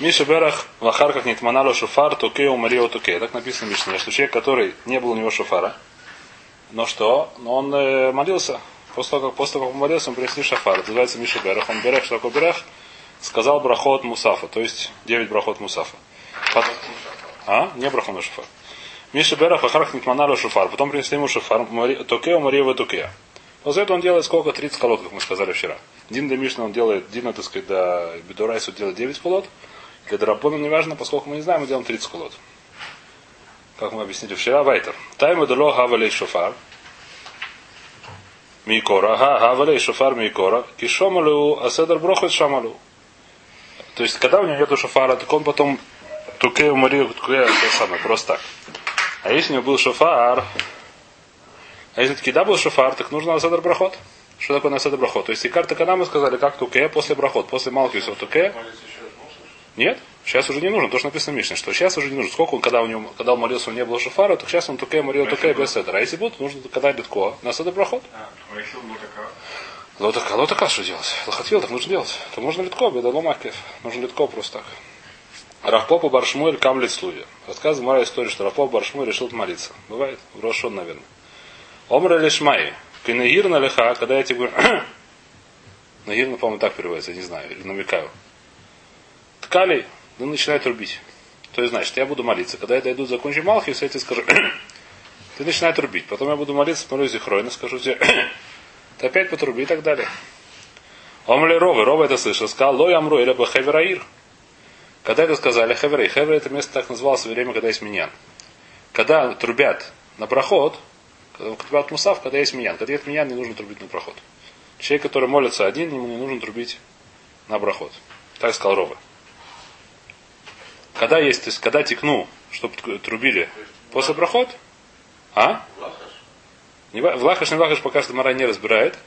Миша Берах в Ахарках Нитманало Шуфар, Туке Умарио Туке. Так написано в Мишне, что человек, который не было у него шуфара, но что? Но он э, молился. После того, как, после того, как он молился, он принесли шафар. Это называется Миша Берах. Он Берах, что такое Берах? Сказал брахот Мусафа, то есть 9 брахот Мусафа. Потом... А? Не брахот на шуфар. Миша Берах Ахарках Нитманало Шуфар. Потом принесли ему шуфар. Туке Умарио Туке. После этого он делает сколько? 30 колод, как мы сказали вчера. Дин до Мишна он делает, Дина, так сказать, до Бедурайсу делает 9 колод. Для Драбона не важно, поскольку мы не знаем, мы делаем 30 колод. Как мы объяснили вчера, Вайтер. Тайму дало хавалей шофар. Микора. Ага, хавалей шофар микора. Кишомалу, аседар брохот шамалу. То есть, когда у него нету шофара, так он потом туке уморил, туке, то самое, просто так. А если у него был шофар, а если таки да был шофар, так нужно аседар брахот. Что такое наседар брахот? То есть, карта когда мы сказали, как туке, после брахот, после малкиса туке, нет? Сейчас уже не нужно. То, что написано в Мишне, что сейчас уже не нужно. Сколько он, когда, у него, когда он молился, у него не было шофара, то сейчас он только молил только без седра. А если будет, нужно когда литко. На седр проход. Лотака, лотака что делать? Лохатвил, так нужно делать. То можно литко, беда ломакев. Нужно литко просто так. Рафпопа Баршмуэль Камлет Слуви. Рассказывает моя история, что Рафпоп Баршмуэль решил молиться. Бывает, в Рошон, наверное. Омра Лешмай. Кинегир на леха, когда я тебе говорю, Нагир, по-моему, так переводится, я не знаю, или намекаю. Ткали, ну, начинает рубить. То есть, значит, я буду молиться. Когда я дойду, закончу Малхи, я тебе скажу, ты начинает рубить. Потом я буду молиться, смотрю Зихройна, скажу тебе, ты опять потруби и так далее. Омли Ровы, Рова это слышал, сказал, лой амру или хевераир. Когда это сказали, хеверей, хевер это место так называлось в время, когда есть миньян. Когда трубят на проход, когда трубят мусав, когда есть миньян. Когда есть миньян, не нужно трубить на проход. Человек, который молится один, ему не нужно трубить на проход. Так сказал Ровы. Когда есть, то есть когда текну, чтобы трубили после проход, а? Не, в лахаш, не лахаш пока что Мара не разбирает.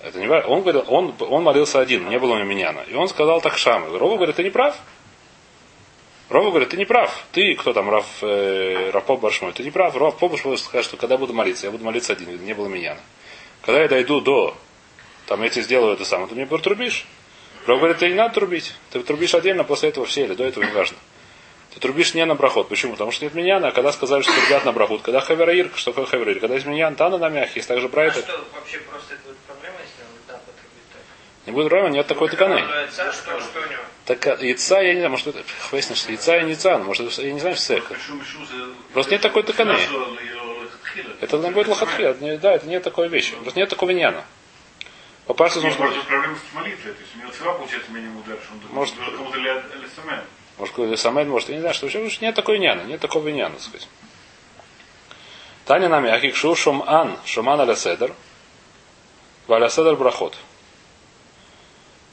Это не он говорил, он, он молился один, не было у него. И он сказал так Шамы. Рова говорит, ты не прав. Рова говорит, ты не прав. Ты, кто там, Раф, э, Раф Баршмой, ты не прав. Раф Баршмой сказать, что когда буду молиться, я буду молиться один, не было миньяна. Когда я дойду до, там я тебе сделаю это самое, ты мне протрубишь. Ров говорит, ты не надо трубить. Ты трубишь отдельно, после этого все, или до этого не важно. Ты трубишь не на брахот. Почему? Потому что нет меня, а когда сказали, что трубят на брахот. Когда хавераир, что такое хавераир? Когда есть меня, тана на мягкий, есть также брайт. А что, вообще просто это будет проблема, если он да, потрубит так? Не будет проблема, нет такой таканы. Что, что у него? Так а, яйца, я не знаю, может это хвестно, что яйца и не яйца, может я не знаю, что это. Просто нет такой таканы. Это не будет лохатхи, да, это нет такой вещи. Просто нет такого виньяна. Попасться нужно... Может, проблема с молитвой. То есть у него цела получается минимум удар, что он может, кому-то лесамен. Может, какой-то самед, может, я не знаю, что вообще нет такой няна, нет такого няна, так сказать. Таня нами ахик шу шум ан, шуман аля седер, валя седер брахот.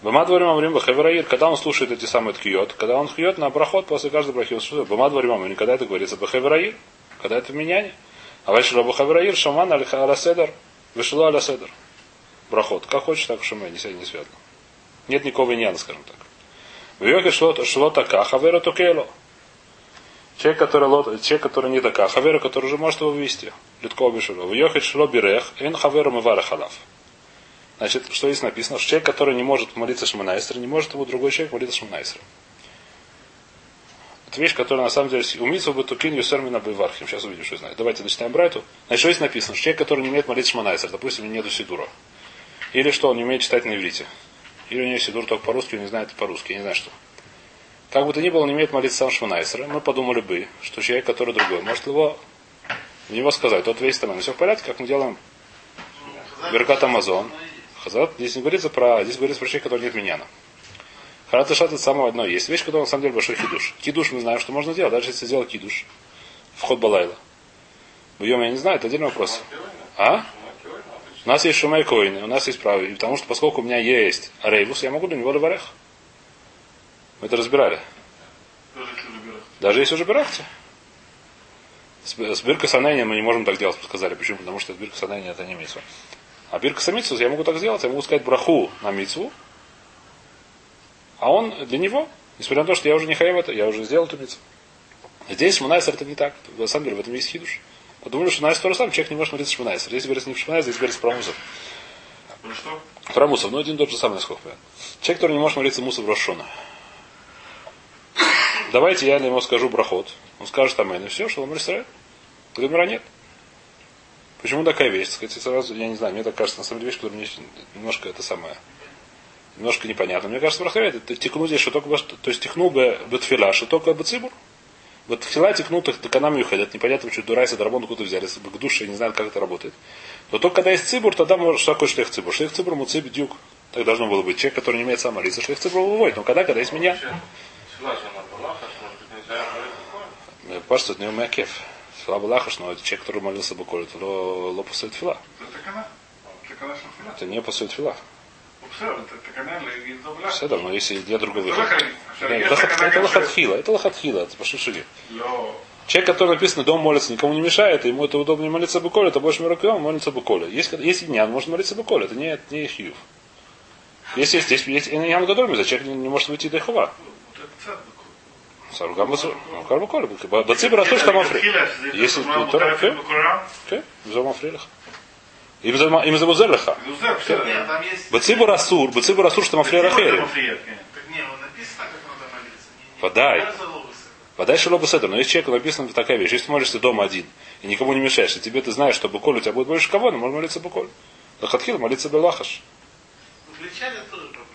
Бама дворим амрим бахевраир, когда он слушает эти самые ткиот, когда он ткиот на брахот после каждой брахи, он слушает, бама дворим амрим, когда это говорится бахевраир, когда это в меняне. А вальши бахевраир, шуман аля седер, вышла аля седер брахот. Как хочешь, так шуме, не не связано. Нет никакого иньяна, скажем так. В йоге шло така, хавера токело. Человек, который, лот, человек, который не така, хавера, который уже может его вывести. Литко бешуло. В йоге шло бирех, эн хавера мывара халав. Значит, что здесь написано? Что человек, который не может молиться Шманайсер, не может ему другой человек молиться Шманайсер. Это вещь, которая на самом деле умится бы тукин юсермина бывархим. Сейчас увидим, что знает. Давайте начинаем брайту. Значит, что здесь написано? Что человек, который не умеет молиться Шманайсер, допустим, нету сидура. Или что, он не умеет читать на иврите. Или у него сидур только по-русски, он не знает по-русски, я не знаю что. Как бы то ни было, он умеет молиться сам Шманайсера. Мы подумали бы, что человек, который другой, может его в него сказать, тот весь там, все в порядке, как мы делаем Беркат Амазон. Хазат, здесь не говорится про, здесь говорится про человека, который нет миньяна. Харат Шат это самое одно. Есть вещь, которая на самом деле большой хидуш. Кидуш мы знаем, что можно делать, даже если сделать кидуш. Вход Балайла. Бьем, я не знаю, это отдельный вопрос. А? У нас есть шумей коины, у нас есть право. И потому что поскольку у меня есть рейвус, я могу для него леварех. Мы это разбирали. Даже если уже берахте. С бирка санения мы не можем так делать, сказали. Почему? Потому что бирка санения это не митсва. А бирка самицу я могу так сделать, я могу сказать браху на митсву, а он для него, несмотря на то, что я уже не хаев это, я уже сделал эту митсву. Здесь Мунайсер это не так. На самом деле в этом есть хидуш. Подумали, что Найс тоже сам человек не может молиться Шманайсер. Здесь говорится не в Шманайсер, здесь говорится про Мусов. Про что? Про Мусов, ну один тот же самый, насколько понятно. Человек, который не может молиться Мусов Рошона. давайте я ему скажу брахот. Он скажет амен, и все, что он Исраиль. Гамера нет. Почему такая вещь? Сказать, сразу, я не знаю, мне так кажется, на самом деле вещь, которая мне немножко это самое, немножко непонятно. Мне кажется, браха это текну здесь, что только, бы- то есть текну бы бетфила, что только бы цибур. Вот в Силате Кнут их Таканам Юхедет, непонятно, что Дурайса Дарабон откуда взяли, если бы к душе не знают, как это работает. Но только когда есть Цибур, тогда можно что такое шлех Цибур? Шлех Цибур, Муциб, Дюк. Так должно было быть. Человек, который не имеет самолиса, шлех Цибур выводит. Но когда, когда есть меня... Э, Пашта, это не у меня Мякев. Фила Балахаш, но это человек, который молился бы коли, то лопа лопусует фила. Это не пасует фила. Все равно, если нет другого выхода. Это лохатхила, это лохатхила, это пошушили. Человек, который написано дом молится, никому не мешает, ему это удобнее молиться буколе, это больше мирокиом, молится буколе. Если, есть не, он можно молиться буколе, это не, не хьюв. Если есть, есть, есть иньян гадорми, зачем не, не может выйти до хова? Саругам басур. Ну, карбуколе. Бацибра то, что мафри. Если не то, то, то, им за Бузерлиха. Бацибу Расур, Бацибу Расур, что Мафрия Рахери. Подай. Подай Шилоба Седр. Но если человеку написано такая вещь, если ты молишься дома один и никому не мешаешь, и тебе ты знаешь, что Буколь у тебя будет больше кого, но можно молиться Буколь. Лахатхил молиться Белахаш.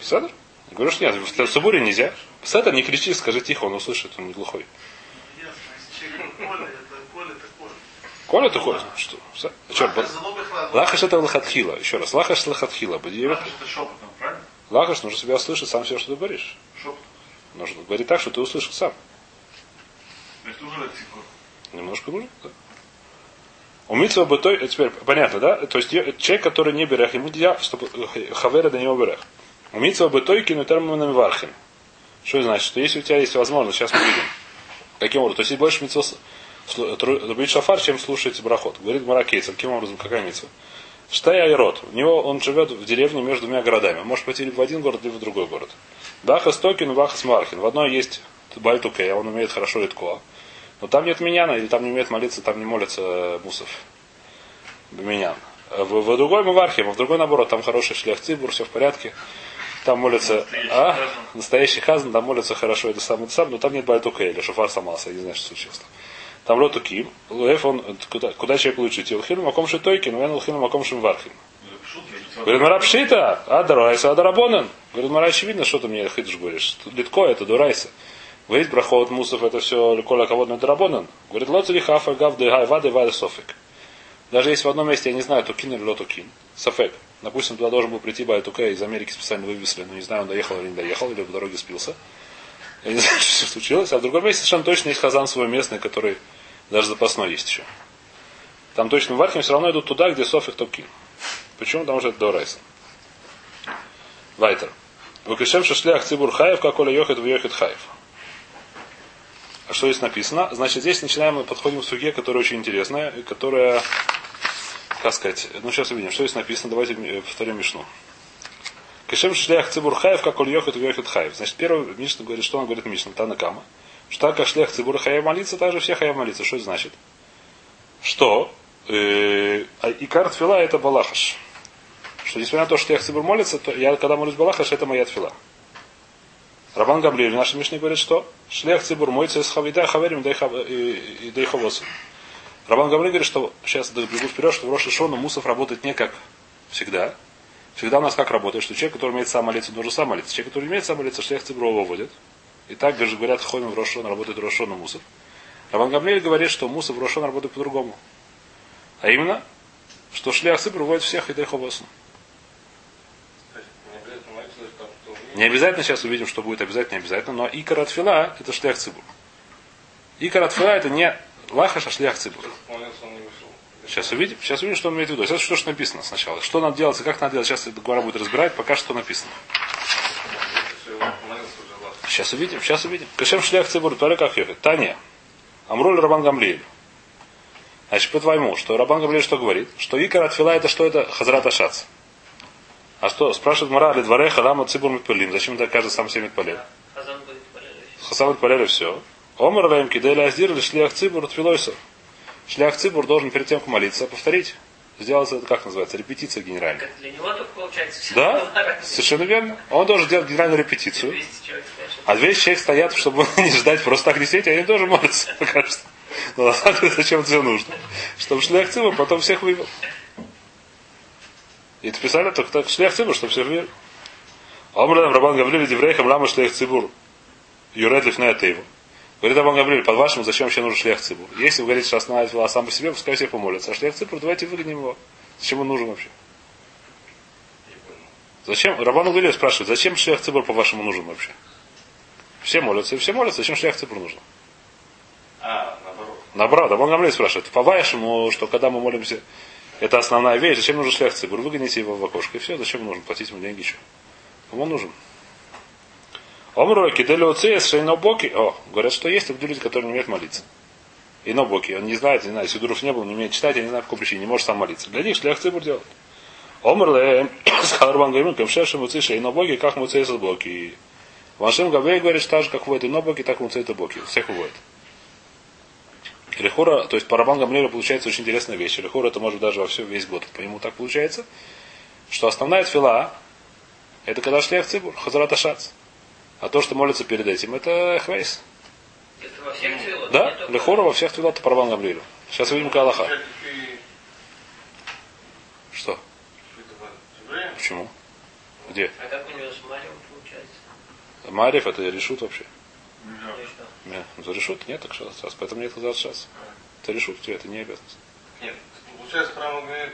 Седр? Говоришь, нет, в Субуре нельзя. Седр не кричи, скажи тихо, он услышит, он не глухой. Коля ты Коля, что? А чё, Лахаш это лахатхила. Еще раз, лахаш лахатхила. Лахаш это шепотом, правильно? Лахаш нужно себя слышать сам все, что ты говоришь. Шепотом. Нужно говорить так, что ты услышал сам. Значит, уже лексикон. Немножко нужно, да. У Митсва бы той, теперь понятно, да? То есть человек, который не берех, ему нельзя, чтобы э, хавера до него берех. У Митсва бы той кину термином вархин. Что значит? Что если у тебя есть возможность, сейчас мы видим. Каким образом? То есть есть больше митцва рубить шафар, чем слушать брахот. Говорит Маракейцев, каким образом, какая митцва? Штай Айрот. У него он живет в деревне между двумя городами. Может пойти либо в один город, либо в другой город. Бахас Токин, Бахас Мархин. В одной есть Бальтукея, он умеет хорошо литко. Но там нет миняна, или там не умеет молиться, там не молится э, мусов. Минян. В, в другой Мавархе, в другой наоборот, там хороший шлях цибур, все в порядке. Там молится, а, настоящий хазан, там молится хорошо, это сам, это сам, но там нет бальтука или шофар сломался, я не знаю, что случилось там. Там лотуки, лев он, куда, куда человек лучше идти? Лхину маком шитойкин, вен лхину маком шимвархин. Говорит, Мара Пшита, а Дарайса, а Дарабонан. Говорит, Мара, очевидно, что ты мне хидуш говоришь. Литко это Дурайса. Говорит, брахот, мусов, это все коля кого на Дарабонан. Говорит, лоцели хафа гав дыгай вады вады софик. Даже если в одном месте, я не знаю, тукин или лотукин, софек. Допустим, туда должен был прийти Байтука, из Америки специально вывезли, но не знаю, он доехал или не доехал, или по дороге спился. Я не знаю, что случилось. А в другом месте совершенно точно есть хазан свой местный, который даже запасной есть еще. Там точно в Архим все равно идут туда, где софик тукин. Почему? Потому что это Дорайса. Вайтер. Выкашем шашлях цибур хаев, как оля йохет в йохет хаев. А что здесь написано? Значит, здесь начинаем, мы подходим к суге, которая очень интересная, которая, как сказать, ну сейчас увидим, что здесь написано, давайте повторим Мишну. Кашем шлях цибур хаев, как оля йохет йохет хаев. Значит, первый Мишна говорит, что он говорит Мишна, Танакама. Что как шлях цибур хаев молиться, так же все хаев молиться. Что это значит? Что э, а икар тфила это балахаш. Что несмотря на то, что я цибур молится, то я когда молюсь балахаш, это моя тфила. Рабан Гамлиэль в нашей Мишне говорит, что шлех цибур моется из хавида хаверим и дейховосу. Рабан Гамлиэль говорит, что сейчас бегу вперед, что в Роша Шону Мусов работает не как всегда. Всегда у нас как работает, что человек, который умеет сам молиться, должен сам. Человек, который не умеет сам молиться, шлех выводит. И так даже говорят, ходим в Рошон, работает в Рошону Мусов. Рабан Гамлиэль говорит, что Мусов в Рошон работает по-другому. А именно, что шлях цибур выводит всех и есть не обязательно что сейчас увидим, что будет обязательно, не обязательно, но икар от это шлях цибур. Икар от это не лахаш, а шлях цибур. Молился, он не вышел. Сейчас увидим, сейчас увидим, что он имеет в виду. Сейчас что же написано сначала. Что надо делать и как надо делать, сейчас эта гора будет разбирать, пока что написано. Сейчас увидим, сейчас увидим. Кашем шлях цибур, то как ехать. Таня. Амруль Рабан Гамлиэль. Значит, по-твоему, что Рабан Гамлиэль что говорит? Что икар от фила это что это? Хазрат Ашац. А что, спрашивает Мара, ли дворе халама цибур митпалим. Зачем так каждый сам себе митпалим? Хазан. Хасам митпалим все. Омар лаем киделя аздир или шлях цибур тфилойсов. Шлях цибур должен перед тем, как молиться, повторить Сделать это, как называется, репетиция генеральная. Как для него только получается все Да, совершенно верно. Он должен делать генеральную репетицию. 200 человек А 200 человек стоят, чтобы не ждать просто так не сидеть, они тоже молятся, кажется. Но на самом деле зачем это все нужно? Чтобы шлях цибур потом всех вывел. И это писали только так шлях цибур, чтобы всех вывел. Омрам Рабан Гаврили Деврейхам Лама шлях цибур. Юред лифная его. Говорит Рабан Гаврили, по-вашему, зачем вообще нужен шлях цибур? Если вы говорите, что основная фила сам по себе, пускай все помолятся. А шлях цибур, давайте выгоним его. Зачем он нужен вообще? Зачем? Рабан Гаврили спрашивает, зачем шлях цибур, по-вашему, нужен вообще? Все молятся, и все молятся, зачем шлях цибур нужен? А, наоборот. Наоборот, Рабан Гамлей спрашивает, по-вашему, что когда мы молимся, это основная вещь, зачем нужен шлях цибур? Выгоните его в окошко, и все, зачем нужно платить ему деньги еще? Кому он нужен? Омро, кидели уцеес, шейнобоки. О, говорят, что есть люди, которые не умеют молиться. И нобоки, он не знает, не знает, Сидуров не был, не умеет читать, я не знаю, по какой причине, не может сам молиться. Для них шлях цибур делает. Омрле, сказал Рабан Гамлей, камшешем уцеес, шейнобоки, как муцеес боки. Вашим Габей говорит, что так же, как выводит и нобоки, так муцеет и боки. Всех выводит. Лехура, то есть по Рабан получается очень интересная вещь. Лехура это может даже во все весь год. По нему так получается, что основная тфила это когда шлях цибур, хазарат ашац. А то, что молится перед этим, это хвейс. Это во всех твилот, Да, Лехура во всех твилот по Рабан Гамлею. Сейчас увидим Калаха. Что? Почему? Где? А как у него с Марием получается? Марев это решут вообще. Ну и что? Нет, ну, за решут нет, так что сейчас. Поэтому нет хазарат шац. Это решут, тебе это не обязанность. Нет, получается, прямо говорит,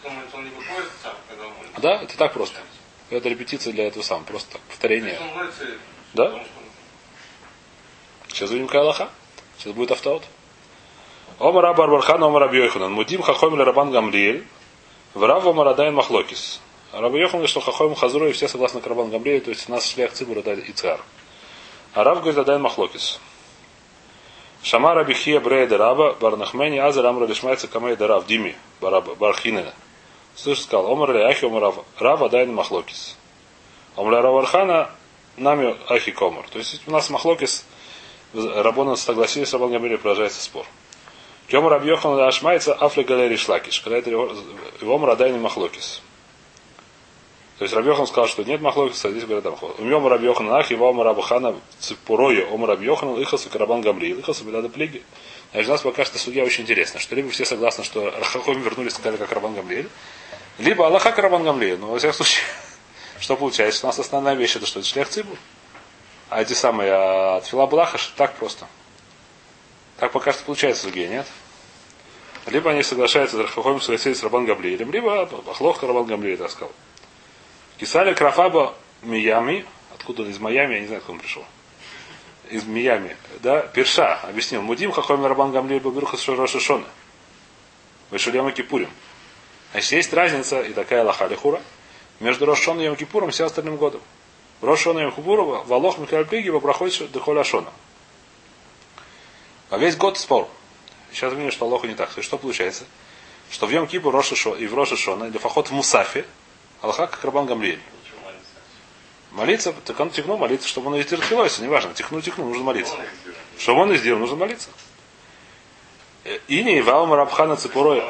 кто молится, он не выходит сам, когда он молится. Да, это так просто. Это репетиция для этого самого, просто повторение. Да? Сейчас увидим Кайлаха. Сейчас будет автоот. Омар Абар Бархан, Омар Абьёйханан. Мудим Хахойм Ле Рабан Гамлиэль. Врав Омар Адайн Махлокис. Раб Йохан говорит, что Хахойм Хазру и все согласны к Рабан Гамлиэлю, то есть у нас шлях Цибур это Ицхар. А Рав говорит Адайн Махлокис. Шама Раби Хия Брейда Раба Барнахмени Азер Амра Лишмайца Камейда Рав Дими Бараба Бархинена. Слышь, сказал, Омар Ле Ахи Омар Рав. Рав Адайн Махлокис. Омар Равархана Нами Ахи Комар. То есть у нас Махлокис Рабона согласились Рабан Гамлиэлем, продолжается спор. Кем Рабьехан Ашмайца Афли Галери Шлакиш. Когда это его Радайни Махлокис. То есть Рабьехан сказал, что нет Махлокиса, а здесь говорят Махлокис. Умем Рабьехан Ах, его Омар Рабахана Ципурою, Омар Рабьехан, Ихас и Карабан Гамли, Ихас и Бедада Плиги. Значит, у нас пока что судья очень интересно, что либо все согласны, что Рахахоми вернулись сказали как Рабан Гамлиэль, либо Аллаха Карабан Гамлиэль. Но во всяком случае, что получается? У нас основная вещь это что? Это шлях цибу. А эти самые а, от Фила Блахаш так просто. Так пока что получается судья, нет? Либо они соглашаются с Рахахоем согласились с Рабан Гамлиэлем, либо Бахлох Рабан Гамлиэль так. Кисали Крафаба Миями, откуда он из Майами, я не знаю, откуда он пришел. Из Миями, да, Перша объяснил. Мудим Хахоми Рабан Гамлиэль Бабирха Рошашона. Вышулема Кипурим. Значит, есть разница, и такая лаха лихура, между Рошон и Йом Кипуром и всем остальным годом. Рошон и Йом Кипуром, Валох Михаил Пиги, проходит Дехоля Шона. А весь год спор. Сейчас видим, что Аллаху не так. То есть, что получается? Что в Йом Кипур Роша Шо- и в Роша Шона, или фахот в Мусафе, Аллаха как Рабан Гамлиэль. Молиться, так он тихнул молиться, чтобы он и терпелось, неважно, тихнул, тихнул, нужно молиться. Чтобы он и сделал, нужно молиться. Э, И не Валма Рабхана Цепурой.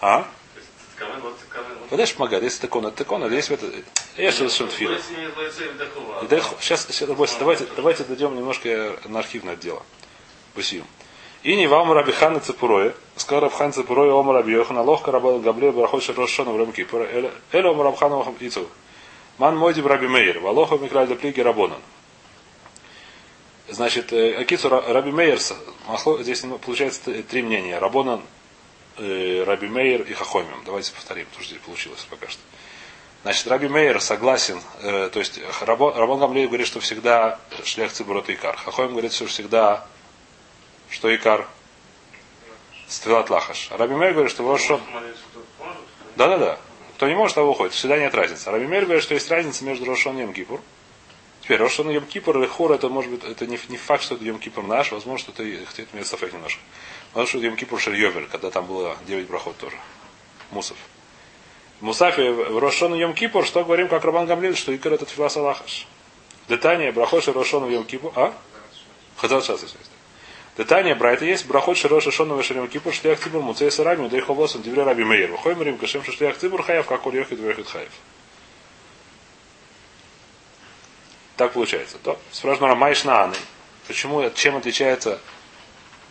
А? Подальше помогает, если такон, это такон, а если это... Я сейчас совершенно фила. Если не молится, и вдохнула. И дай- Сейчас, сейчас давайте, давайте, дойдем немножко на архивное дело. Посим. И не вам Рабихана Цепуроя, сказал Рабхан Цепуроя, Ома Раби Йохана, Лохка Раба Габре, Барахот Шарошона, Врем Кипура, Эле Ома Рабхана Ицу. Ман Мойди Раби Мейер, Валоха Микраль Плиги Рабонан. Значит, э, Акицу Ра- Раби Мейер, здесь ну, получается три мнения. Рабонан, э, Раби Мейер и Хахомим. Давайте повторим, потому что здесь получилось пока что. Значит, Раби Мейер согласен, э, то есть Рабо- Рабон Гамлей говорит, что всегда шлях цибур это икар. Хахоим говорит, что всегда, что икар стрелат лахаш. А Раби Мейер говорит, что может? Да-да-да. Кто не может, того уходит. Всегда нет разницы. Раби Мейер говорит, что есть разница между Рошон и Йом-Кипур. Теперь Рошон и Йом-Кипур или Хур, это может быть, это не, не факт, что это Йом-Кипур наш, возможно, что это, это имеет софек немножко. Что это Йом-Кипур Шельёвер, когда там было 9 проход тоже. Мусов. В Мусафе в Рошон и Йом-Кипур, что говорим, как Рабан Гамлин, что Икар это Тфилас Аллахаш. Детание, Брахош и Рошон и Йом-Кипур. А? Хазар сейчас, если Детание Брайта есть, брахот широша шона вешерим кипур шлях цибур муцей сарами удай ховосом дивре раби мейер. Выходим рим кашем шлях цибур хаев, как уль йохид вехид хаев. Так получается. То, спрашиваю Майш Нааны. Почему, чем отличается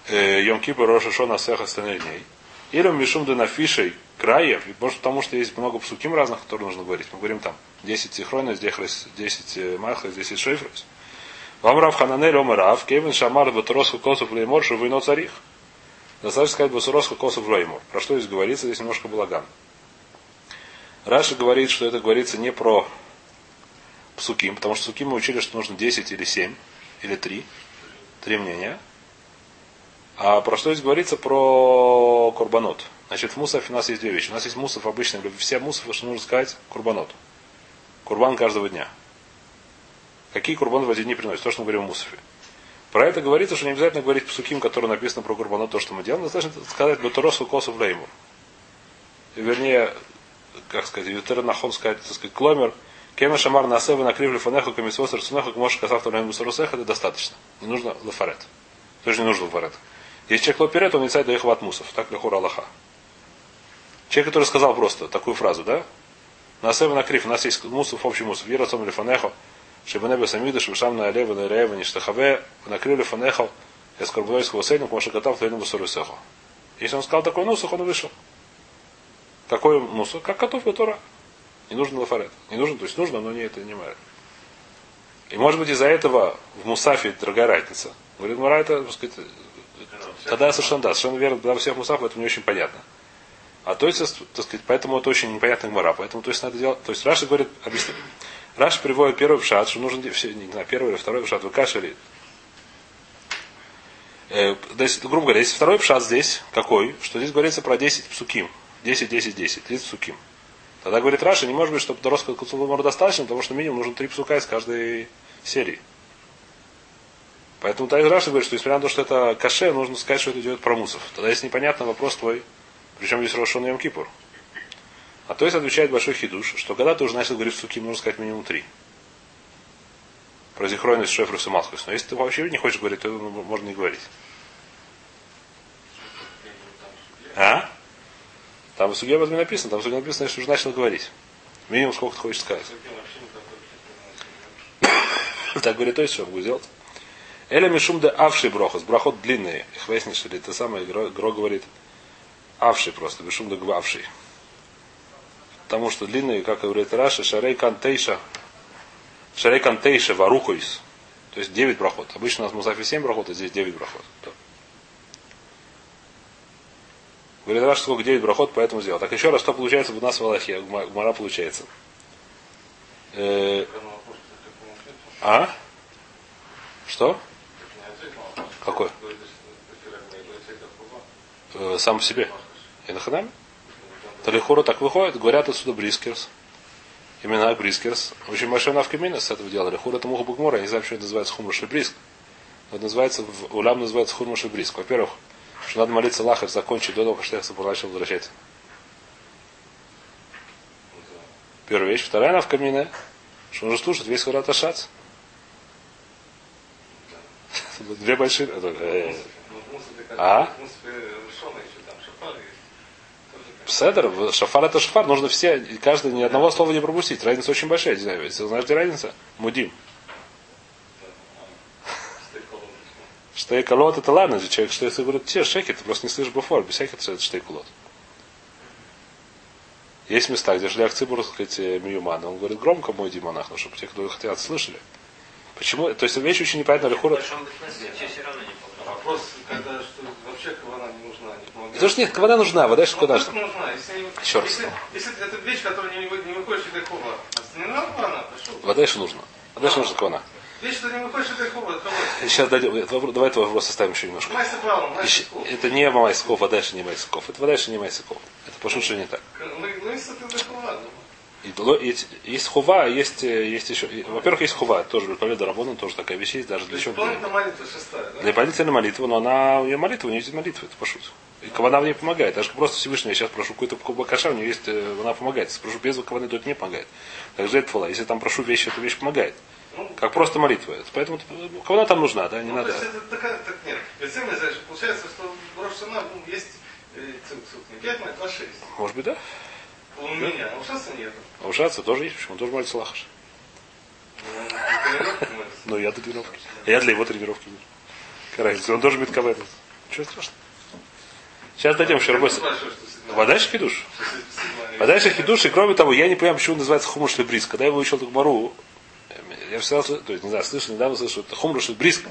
э, Йом Кипр Роша Шона от всех остальных дней? Или Мишум да нафишей краев, может потому что есть много псуким разных, которые нужно говорить. Мы говорим там 10 זכרונות, 10 מלכיות, 10 שופרות. אמר רב חננאל אמר רב, כיון שאמר ובתורתך כתוב לאמר, שוב אינו צריך. Достаточно сказать ובתורתך כתוב לאמר. Про что здесь говорится? Здесь немножко балаган. Раши говорит, что это говорится не про פסוקים, потому что פסוקים мы учили, что нужно 10 или 7, или 3. Три мнения. А про что здесь говорится? Про קורבנות. Значит, в мусафе у нас есть две вещи. У нас есть мусаф обычный, все мусафы, что нужно сказать, קורבנות. Курбан каждого дня. Какие курбаны в эти дни приносят? То, что мы говорим в мусафе. Про это говорится, что не обязательно говорить псуким, который написано про курбанот, то, что мы делаем. Достаточно сказать Батуросу Косов Лейму. Вернее, как сказать, Ютер Нахон сказать, так сказать, Кломер, Кема Шамар Насева накривли фанеху комиссос Рацунеху Кмош Касав Талем Мусарусеха, это достаточно. Не нужно лафарет. Тоже не нужно лафарет. Если человек лоперет, он не царь до их мусов. Так лехур Аллаха. Человек, который сказал просто такую фразу, да? Насева накрив, у нас есть мусов, общий мусов. Вера Цом Лифанеху, Шибанеба Самида, Шишам на Алева, на Реева, накрили Фанеху, Эскорбуйского Сейну, Кмош Катав Талем Мусарусеху. Если он сказал такой нусах, он вышел. Какой нусах? Как котов Тора. Не нужен лафарет. Не нужен, то есть нужно, но не это не мает. И может быть из-за этого в Мусафе другая разница. Говорит, Мара это, так сказать, тогда совершенно да, совершенно верно, для всех Мусафов это не очень понятно. А то есть, так сказать, поэтому это очень непонятно Мара. Поэтому то есть надо делать. То есть Раша говорит, объяснит. Раша приводит первый пшат, что нужен не знаю, первый или второй пшат, выкашивали. Э, здесь, грубо говоря, если второй пшат здесь, какой? Что здесь говорится про 10 псуким. 10, 10, 10, 30 псуким. Тогда говорит Раша, не может быть, чтобы до роска Куцулумора достаточно, потому что минимум нужно три псука из каждой серии. Поэтому Тайз Раша говорит, что несмотря на то, что это каше, нужно сказать, что это идет про мусов. Тогда есть непонятно вопрос твой, причем здесь Рошон Йом Кипур. А то есть отвечает большой хидуш, что когда ты уже начал говорить суки, нужно сказать минимум три. Про зихройность Шефрус и Малхус. Но если ты вообще не хочешь говорить, то можно не говорить. А? Там в суге об этом написано, там в суге написано, что уже начал говорить. Минимум сколько ты хочешь сказать. Так говорит, то есть что будет делать? Эля мишум де авший брохос. Брахот длинный. Их выяснить, что это самое, Гро говорит, авший просто, мишум де гвавший. Потому что длинный, как говорит Раша, шарей кантейша, шарей кантейша варухойс. То есть 9 брахот. Обычно у нас в Мусафе 7 брахот, а здесь 9 брахот. Говорит, Раш, сколько 9 брахот, поэтому сделал. Так еще раз, что получается у нас в Аллахе? Гмара получается. Э, а? Что? Какой? Э, сам по себе. И на ханаме? Талихура так выходит, говорят отсюда брискерс. Имена брискерс. Очень большой навкамина с этого делали. Хура это муха букмора, я не знаю, что это называется хумраши бриск. Это называется, улям называется хурмаши бриск. Во-первых, что надо молиться Лахар закончить до того, как Штехса начал возвращаться. Первая вещь. Вторая она в камине, что нужно слушать весь Хурат Ашац. Две большие. А? Седер, шафар это шафар, нужно все, каждый ни одного слова не пропустить. Разница очень большая, не знаю, если знаешь, где разница? Мудим. Штейколот это ладно, человек, что если говорит те шеки, ты просто не слышишь буфор, без всяких это штейколот. Есть места, где шли акцибур, сказать, миюман, он говорит громко мой димонах, ну, чтобы те, кто хотят, слышали. Почему? То есть вещь очень непонятна, лихура. Вопрос, когда что вообще кавана не нужна, не помогает. Потому что нет, кавана нужна, вода что куда нужна. Если, Еще раз. Если, если это вещь, которая не, не выходит из такого, не надо кавана. Вода что нужно. Вода что нужна кавана. Вещь, что не выходит из кого? Сейчас дойдем. Давай этот вопрос оставим еще немножко. Майса правом, Еще- Это не Майсков, вода еще не Майсков. Это вода еще не Майсков. Это пошут, что не так. Ну, если это такого, И есть, хува, а есть, э, есть еще. Во-первых, есть хува, тоже Бельпаледа Рабона, тоже такая вещь есть, даже для чего. Дополнительная молитва шестая, да? Для дополнительной молитвы, но она, у нее молитва, у нее есть молитва, это пошут. И кавана мне помогает. Даже просто Всевышний, я сейчас прошу какой-то бакаша, у нее есть, э, она помогает. Если прошу без каваны, то это не помогает. Также это фала. Если там прошу вещи, эта вещь помогает. Ну, Как просто молитва. Поэтому кого там нужна, да, не ну, надо. То есть это такая, так нет. Бецемля, знаешь, получается, что в Рошана ну, есть э, не 5 а 6. Может быть, да? У меня, а у Шаса нету. А у Шаца тоже есть, почему? Он тоже молится Лахаш. Ну, тренировка молится. Но я для тренировки. А я для его тренировки разница? Он тоже кавайт. Чего страшного? Сейчас дойдем еще работать. Спрашиваю, что седьмая- Вода еще хидуш. что седьмая- Вода еще хидуш, и кроме того, я не понимаю, почему называется хумуш лебрис. Когда я выучил Тукмару, я всегда, слы- то есть, не знаю, слышал, недавно слышал, что это хумуш лебрис,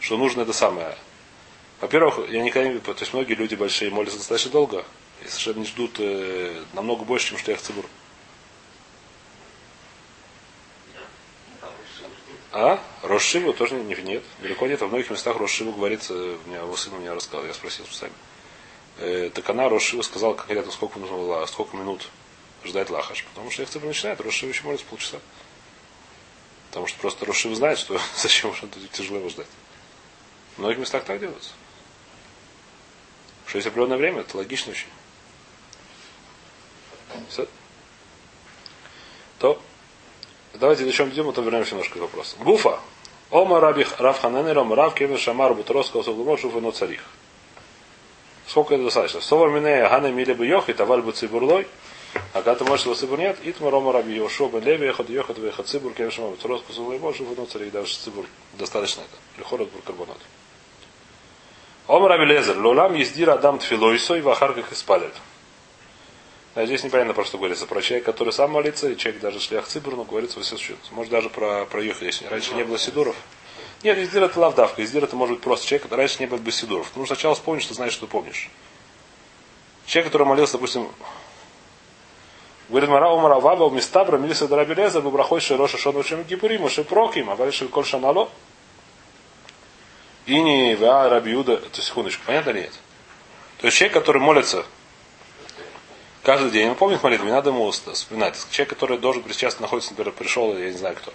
что нужно это самое. Во-первых, я никогда не... То есть многие люди большие молятся достаточно долго, и совершенно не ждут э, намного больше, чем Штех Цибур. А? Рошиву тоже не, нет. Далеко нет. Во многих местах Рошиву говорится, у меня, его сын у меня рассказал, я спросил сами. Э, так она Рошиву сказала конкретно, сколько нужно было, сколько минут ждать лахаш. Потому что их цифр начинает, Рошиву еще молится полчаса. Потому что просто Рошиву знает, что зачем уж тяжело его ждать. В многих местах так делается. Что есть определенное время, это логично очень. То Давайте до чем идем, потом вернемся немножко к вопросу. Гуфа. Ома раби Рав Ханенером, Рав Кевин Шамар Бутроско Суглумо Шуфа но царих. Сколько это достаточно? Совар минея Хана Миле бы Йох, и Таваль бы Цибурлой. А когда ты можешь его цибур нет, Итма Рома Раби Йошуа бен Леви, Ехот Йохот Вехот Цибур, Кевин Шамар Бутроско Суглумо Шуфа но царих. Даже цибур достаточно это. Лихорот Буркарбонат. Ома Раби Лезер. Лолам ездир Адам Тфилойсой, Вахар как испалит. А здесь непонятно про что говорится. Про человека, который сам молится, и человек даже шлях цибур, но говорится во все счет. Может даже про, про Йохи, если раньше не было сидуров. Нет, издир это лавдавка. Издир это может быть просто человек, раньше не было бы сидуров. Нужно сначала вспомнить, что знаешь, что помнишь. Человек, который молился, допустим, говорит Мара Умара Ваба, Мистабра, Милиса Дарабелеза, Бубрахой Широша Шону Шем Гипурим, Шипроким, а Валиши Коль Шанало. Ини, Ва, Рабиуда, то есть, секундочку, понятно или нет? То есть человек, который молится каждый день, он помнит молитву, не надо ему вспоминать. Человек, который должен причастно находится, например, пришел, я не знаю кто,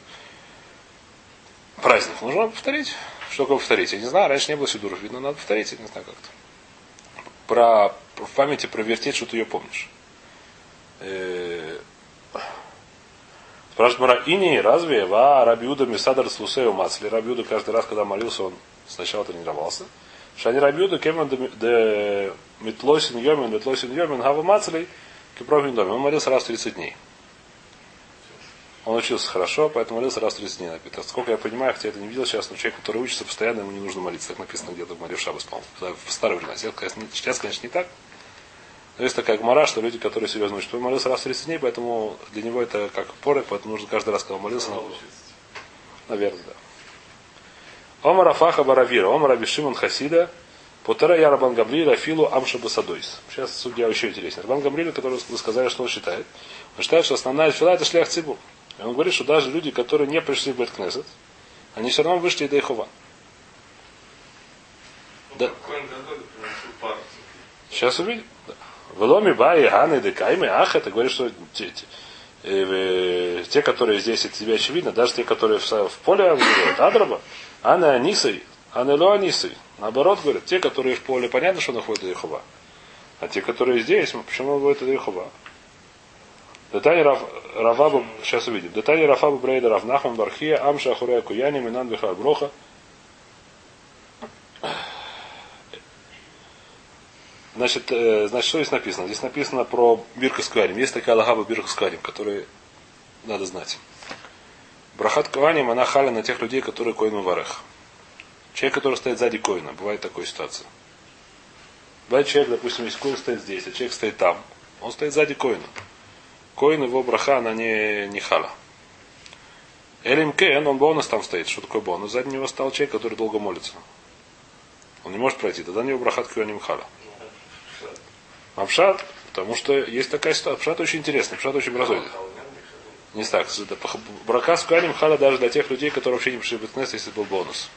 праздник, нужно повторить. Что такое повторить? Я не знаю, раньше не было сидуров, видно, надо повторить, я не знаю как-то. Про, в памяти провертеть, что ты ее помнишь. Э, Спрашивает Мара, Ини, разве ва Рабиуда Мисадар Слусею Мацли? Рабиуда каждый раз, когда молился, он сначала тренировался. Шани Рабиуда Кемен де Метлосин Йомин, Метлосин Йомин, Гава Мацлей, Кипрофин Доме. Он молился раз в 30 дней. Он учился хорошо, поэтому молился раз в 30 дней. Так, сколько я понимаю, хотя я это не видел сейчас, но человек, который учится постоянно, ему не нужно молиться. Так написано где-то в Маре Шабас, по-моему. В старое время. Сейчас, конечно, не так. Но есть такая гмара, что люди, которые серьезно учат, он молился раз в 30 дней, поэтому для него это как поры, поэтому нужно каждый раз, когда он молился. Наверное, да. Омар Афаха Баравира, Омар Абишимон Хасида, Потера я Рабан Филу Амша Басадойс. Сейчас судья еще интереснее. Рабан Гамлиля, который вы сказали, что он считает. Он считает, что основная фила это шлях цибур. И он говорит, что даже люди, которые не пришли в Беткнесет, они все равно вышли до Ихова. Да. Сейчас увидим. Да. Веломи баи, ганы, декайми, ах, это говорит, что те, те, э, те, которые здесь, это тебе очевидно, даже те, которые в, в поле говорят, Адраба, Ана Анисой, Ана Ло Анисой. Наоборот, говорят, те, которые в поле, понятно, что находят Ихова. А те, которые здесь, почему говорят до Ихова? Детали Рав, Раваба, сейчас увидим. Детали Рафаба Брейда Равнахам Бархия, Амша Ахурея Куяни, Минан Броха. Значит, э, значит, что здесь написано? Здесь написано про Бирка Скварим. Есть такая лагаба Бирка Скварим, которую надо знать. Брахат Кваним, она халя на тех людей, которые коин варех. Человек, который стоит сзади коина. Бывает такая ситуация. Бывает человек, допустим, если коин стоит здесь, а человек стоит там. Он стоит сзади коина. Коин его браха, она не, не хала. Элим Кен, он бонус там стоит. Что такое бонус? Сзади него стал человек, который долго молится. Он не может пройти. Тогда у него брахат кюаним хала. Апшат, потому что есть такая ситуация. Апшат очень интересный, Апшат очень образованный. Не так. Брака с Куаним хала даже для тех людей, которые вообще не пришли в Бетнес, если был бонус.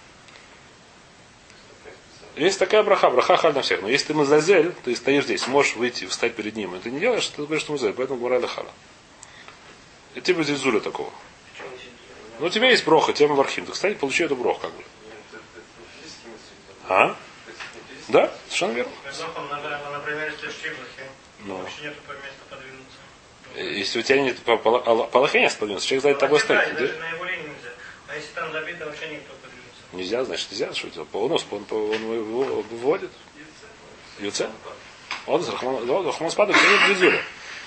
Есть такая браха, браха халь на всех. Но если ты мазазель, ты стоишь здесь, можешь выйти, встать перед ним, и ты не делаешь, ты говоришь, что мазазель, поэтому гурайла хала. И ты без зуля такого. Ну, у тебя есть броха, тема вархим. Ты, кстати, получи эту брох, как бы. А? Да, совершенно верно. В вообще нету места подвинуться. Если у тебя нет по, по, по лохе не подвинуться, человек сзади тобой стоит. да? А если там забито, вообще никто подвинется. Нельзя, значит, нельзя, что это по он, он, он его выводит. Юце? Он Рахман Рахман Спадок, это не Зизуля.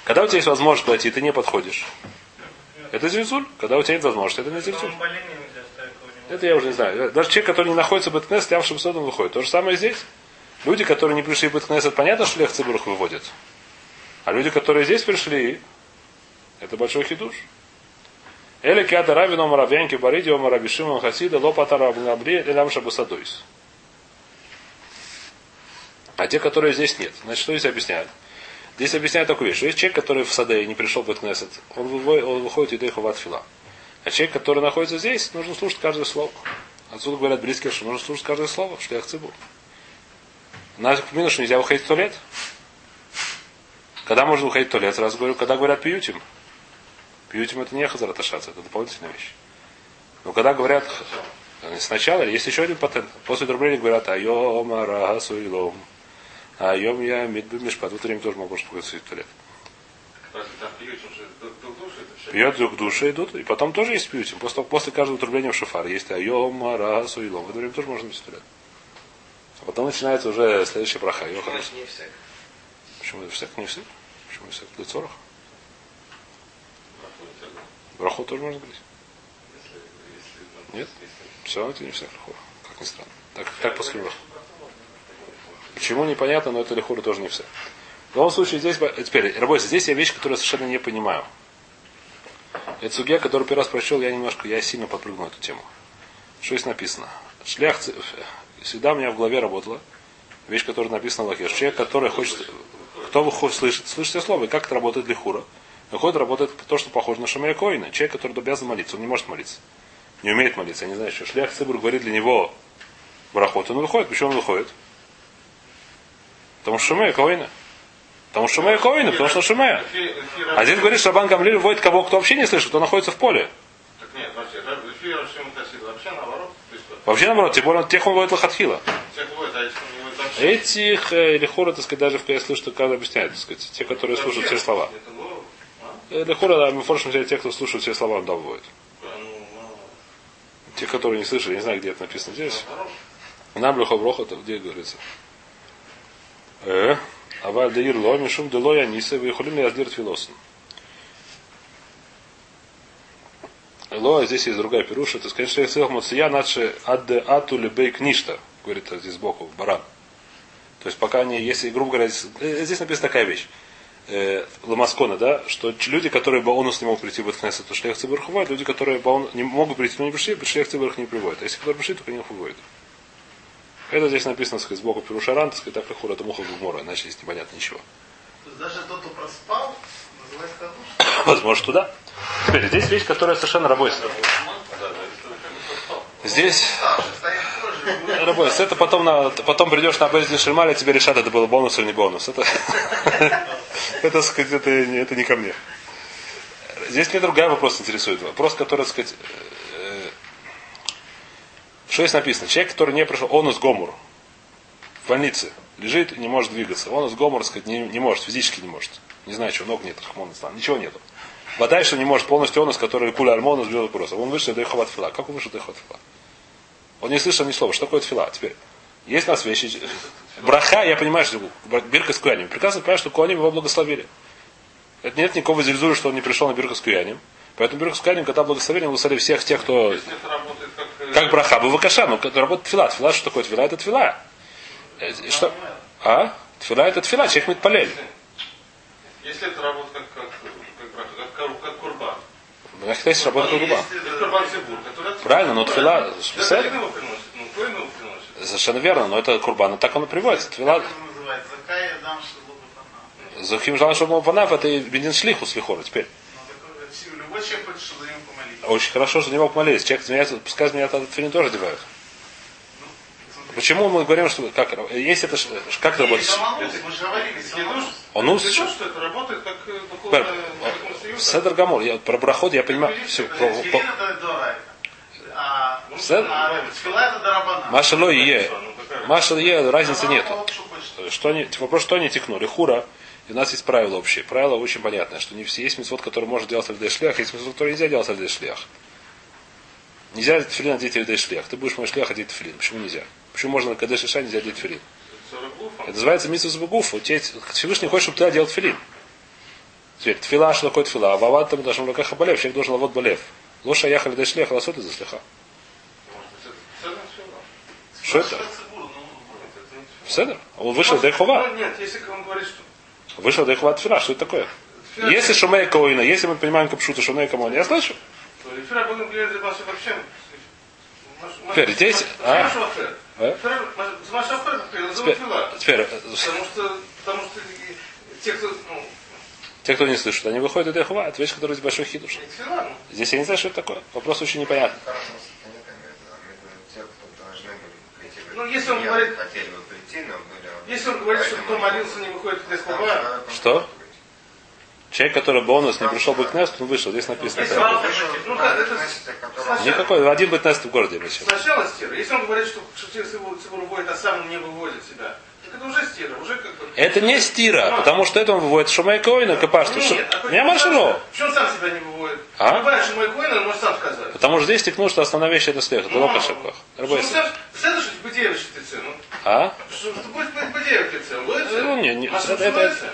Когда у тебя есть возможность пойти, ты не подходишь. Это зильзуль. Когда у тебя нет возможности, это не кого-нибудь. Это я уже не знаю. Даже человек, который не находится в Беткнес, стявшим он выходит. То же самое здесь. Люди, которые не пришли в Беткнес, это понятно, что Лех Цибур их выводит. А люди, которые здесь пришли, это большой хидуш. Эли киата равин омара вянки бариди омара бишимон хасида лопатара абнабри элям шабусадуис. А те, которые здесь нет. Значит, что здесь объясняют? Здесь объясняют такую вещь, что есть человек, который в саде не пришел в Беткнесет, он, он выходит и дыха в отфила. А человек, который находится здесь, нужно слушать каждое слово. Отсюда говорят близкие, что нужно слушать каждое слово, что я цибу. На минус, что нельзя выходить в туалет. Когда можно выходить в туалет, сразу говорю, когда говорят пьютим. Пьютим это не хазараташаца, это дополнительная вещь. Но когда говорят э, сначала, есть еще один патент. После дробления говорят айом арагасу илом. Айом я мишпат. В это время тоже могу выходить в туалет. Это. Пьет друг души идут, и потом тоже есть пьютим. После, после каждого трубления в шофар есть айом арагасу илом. В это время тоже можно в туалет. А потом начинается уже следующая браха. Хорошо. Значит, не всяк. Почему это всяк не всяк? Почему всяк? Для цорах? Браху тоже можно говорить? Нет? Все это не всяк лихура. Как ни странно. Так, как после браху? Почему непонятно, но это лихура тоже не все. В любом случае, здесь, теперь, работа, здесь я вещь, которую совершенно не понимаю. Это сугия, которую первый раз прочел, я немножко, я сильно подпрыгнул эту тему. Что здесь написано? Шлях, всегда у меня в голове работала вещь, которая написана в Лахе. Человек, который хочет, кто выходит, слышит, слышит все слова, и как это работает лихура. Выходит, работает то, что похоже на Шамея Коина. Человек, который обязан молиться, он не может молиться. Не умеет молиться, я не знаю, что шлях Цибур говорит для него барахот, он выходит. Почему он выходит? Потому что Шамея Коина. Потому что Шамея Коина, потому что Шамея. А здесь говорит, что Рабан Гамлиль выводит кого, кто вообще не слышит, кто находится в поле. Так нет, вообще, вообще наоборот. Вообще наоборот, тем более тех он выводит Лохатхила. а. Этих э, лихура, так сказать, даже я слышу, что когда объясняют, так сказать, те, которые слушают все слова. Это было, а? Э, Лихура, да, мы форшим взяли те, кто слушает все слова, он ну, Те, которые не слышали, я не знаю, где это написано здесь. Нам леха броха, это где говорится? Э, аваль да ирло, мишум дело я нисе, вы холим яздир твилосен. Ло, здесь есть другая пируша. Это, конечно, я целых моция наче адде ату лебей кништа, говорит здесь сбоку, баран. То есть пока они, если, грубо говоря, здесь, э, здесь написана такая вещь. Э, Ламаскона, да, что люди, которые баонус не могут прийти в Эткнесет, то шлях цибур бывают, люди, которые баон, не могут прийти, но не пришли, шлях цибур их не приводит. А если которые пришли, только они их выводят. Это здесь написано, сказать, сбоку пирушаран, так сказать, так лихура, это муха гумора, иначе здесь непонятно ничего. То есть даже тот, кто проспал, называется кадуш. Возможно, туда. Теперь, здесь вещь, которая совершенно. Да, да, попал. Здесь позже. Рабойс, это потом, на, потом придешь на Бездин Шельмаля, тебе решат, это был бонус или не бонус. Это, это, это, это не ко мне. Здесь мне другой вопрос интересует. Вопрос, который, так сказать, э, что здесь написано? Человек, который не пришел, он из Гомур, в больнице, лежит и не может двигаться. Он из Гомур, сказать, не, не может, физически не может. Не знаю, чего, ног нет, хмон, ничего нету. Вода, что не может полностью он, из который куля армона сбил. Он вышел до Ихават Фила. Как он вышел до Ихават Фила? Он не слышал ни слова. Что такое тфила? Теперь, есть у нас вещи. Браха, я понимаю, что Бирка с Куяним. Прекрасно понимаю, что Куаним его благословили. Это нет никакого зельзура, что он не пришел на Бирка с Куяним. Поэтому Бирка с Куяним, когда благословили, благословили всех тех, кто... Если это работает как... э, Как браха, был вакаша, но когда работает тфила. Тфила, что такое тфила? Это тфила. Э, Что? А? Тфила это тфила, человек метпалель. Если это работает как, как, так его приносит, ну, коин его приносит. Совершенно верно, но это курбан. Так он и приводится. Тфила... Шелуба Захим Жалан Шабал Панав, это Бенин Шлиху с Лихора. Теперь. Него помолиться. Очень хорошо, что за него помолились. Человек изменяется, пускай меня этот филин тоже одевают. Почему мы говорим, что как есть это как это работает? Говорили, Хидуш, Он ус- Хидуш, Седер Гамор, я про проход я понимаю. Все, про- Филин по- это дорайта. А Седер? а тфила это дарабана. Маша Ло и Е. Е, разницы нету. что они, вопрос, что они текнули? Хура. И у нас есть правило общее. Правило очень понятное, что не все есть мецвод, который может делать альдей шлях, есть мецвод, который нельзя делать альдей шлях. Нельзя тфилин одеть в шлях. Ты будешь мой шлях одеть тфилин. Почему нельзя? Почему можно на кадеш иша нельзя одеть тфилин? Это называется митсус багуф. Всевышний хочет, чтобы ты одел тфилин. Теперь, тфила, такое тфила? А вават там должен руках болев. Человек должен лавот болев. Лоша яхали до шлеха, ласот из-за слеха. Что это? Седер? Он вышел до Ихова. Нет, если он говорит, что Вышел до Ихова тфила. Что это такое? Если шумей коина, если мы понимаем капшута шумей камон, я слышу. Теперь здесь, а? А? Теперь, э, Потому что, потому что и те, кто, ну, те, кто не слышит, они выходят до Ихова. Это вещь, которая здесь большой хидуш. Здесь я не знаю, что это такое. Вопрос очень непонятный. Ну, если он говорит- бы. Если он говорит, что кто молился, не выходит из хова, Что? Человек, который бонус не пришел бы к Несту, он вышел. Здесь написано. Если так. ну как, это сначала, Никакой. Один быть Нест в городе. мы сначала стира. Если он говорит, что шутир цибур выводит, а сам не выводит себя, это уже стира, уже как бы... Это не стира, потому что это он выводит Шумей Коина, Капашту. Нет, а Не маршало. Почему сам себя не выводит? А? Любая же мой коин, он может сам сказать. Потому что здесь текнул, что основная вещь это слех. Это лока. Что сам- Представляешь, что бедеев шитицы, ну? А? Что будет бедеев шитицы? Ну, не, не, А это- это-?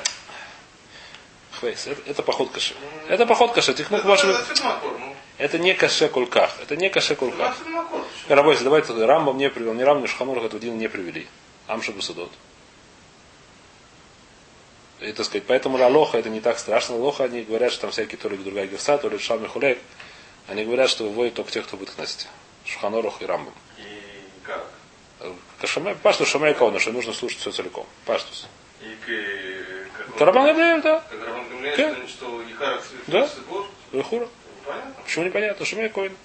Хвейс, Это, это поход. Это поход каше. Текнул Это может быть. отсюда макор, ну. Это не каше кулках. Это не каше Ну, макор. Рабойся, давайте Рамбам не привел, ни Рам, ни Шханур эту дин не привели. Амшабу Судот. И, так сказать, поэтому Лалоха это не так страшно. Лоха они говорят, что там всякие то ли другая герса, то ли Шам и Хулейк. Они говорят, что выводят только тех, кто будет кнести. Шханорух и Рамбам. И как? Кашамай, паштус Шамай Каона, что нужно слушать все целиком. Паштус. И к... как- Карабан Гамлеев, да. Как Раман Гамлеев, что- Ихарак Да. Понятно? Почему непонятно? Шамай Коин.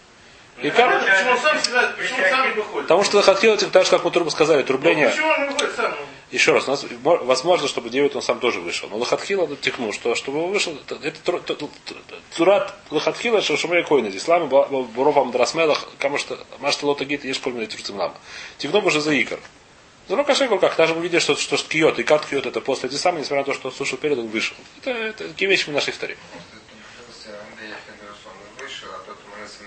И как? Почему он сам себя, почему он сам не выходит? Потому что хотел, так же, как мы трубы сказали, Ну, трубление. Почему он выходит сам? Еще раз, у нас мо- возможно, чтобы девять он сам тоже вышел. Но Лохатхила текнул, что чтобы он вышел, это, это тур- ту- ту- ту- Турат Лохатхила, что Шумей Койна, Ислам, Буровам Драсмелах, Камашта Машта Лотагит, есть кольмина Турцимнам. Тигном уже за Икар. Ну, ну, кошек как, даже мы видели, что, что киот, и как киот это после эти самые, несмотря на то, что он слушал перед, он вышел. Это, это такие вещи мы нашли в таре. Он вышел, а тот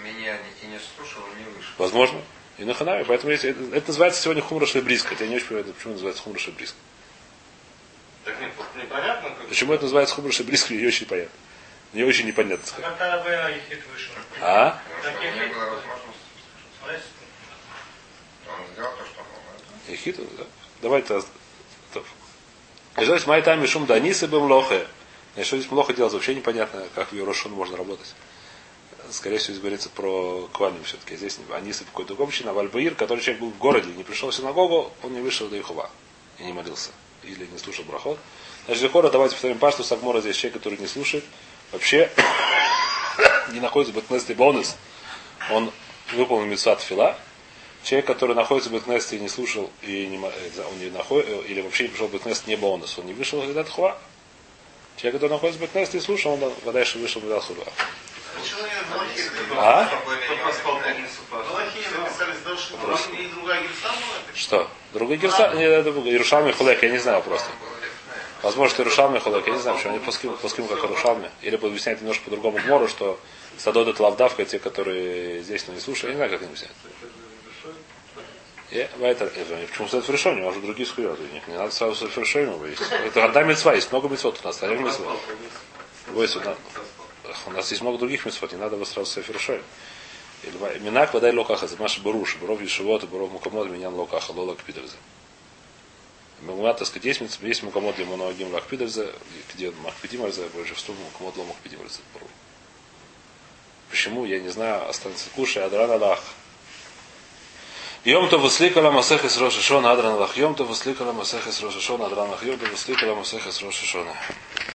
меня и не слушал, он не вышел. Возможно. И на ханаме. Поэтому есть, это, это называется сегодня хумра близко. Я не очень понимаю, почему называется хумра близко. Так не- непонятно, как... Почему это называется хумра близко, не очень понятно. Не очень непонятно. Как тогда бы Ехид вышел? А? Возможности. Смотрите, Он сделал то, что мог. И хитро, да? Давай-то. Лежать май тайми шум да нисы бым лохе. Значит, что здесь плохо делать, вообще непонятно, как в Ерошон можно работать. Скорее всего, здесь говорится про Кваним все-таки. Здесь не Анисы какой-то другой община, а Вальбаир, который человек был в городе, не пришел в синагогу, он не вышел до Ихова и не молился. Или не слушал брахот. Значит, Зихора, давайте повторим пашту Сагмора здесь человек, который не слушает, вообще не находится в Бетнесте бонус. Он выполнил митцват фила, Человек, который находится в Бетнесте и не слушал, и не, э, он не наход, э, или вообще не пришел в Бетнест, не бонус, он не вышел из Хуа. Человек, который находится в Бетнесте и слушал, он дальше вышел в Медат А? Что и? Другой Герса? Не, это Иерушалми Хулек, я не знаю просто. Возможно, что Иерушалми Хулек, я не знаю, почему они пуским, пуским как Иерушалми. Или объясняют немножко по-другому Гмору, что Садод это лавдавка, те, которые здесь, но не слушают, я не знаю, как они объясняют. Я, это, это, почему стоит в решении? У нас же другие схуят. у них Не надо сразу в решении. есть. Это одна мецва, есть много мецвод у нас, один мецва. Бойся, у нас- у нас есть много других мецвод, не надо его сразу решении. Минак водай локаха, за маши баруш, баров ешивот, баров мукамод, меня локаха, лола кпидерзе. Мегумат, так сказать, есть, есть мукамод, ему ногим лакпидерзе, где махпидимарзе, большинство мукамод, ло махпидимарзе. Почему, я не знаю, останется кушай, адран аллах. Йом то высликала масехес рошишона адран аллах. Йом то высликала масехес рошишона адран аллах. Йом то высликала масехес рошишона.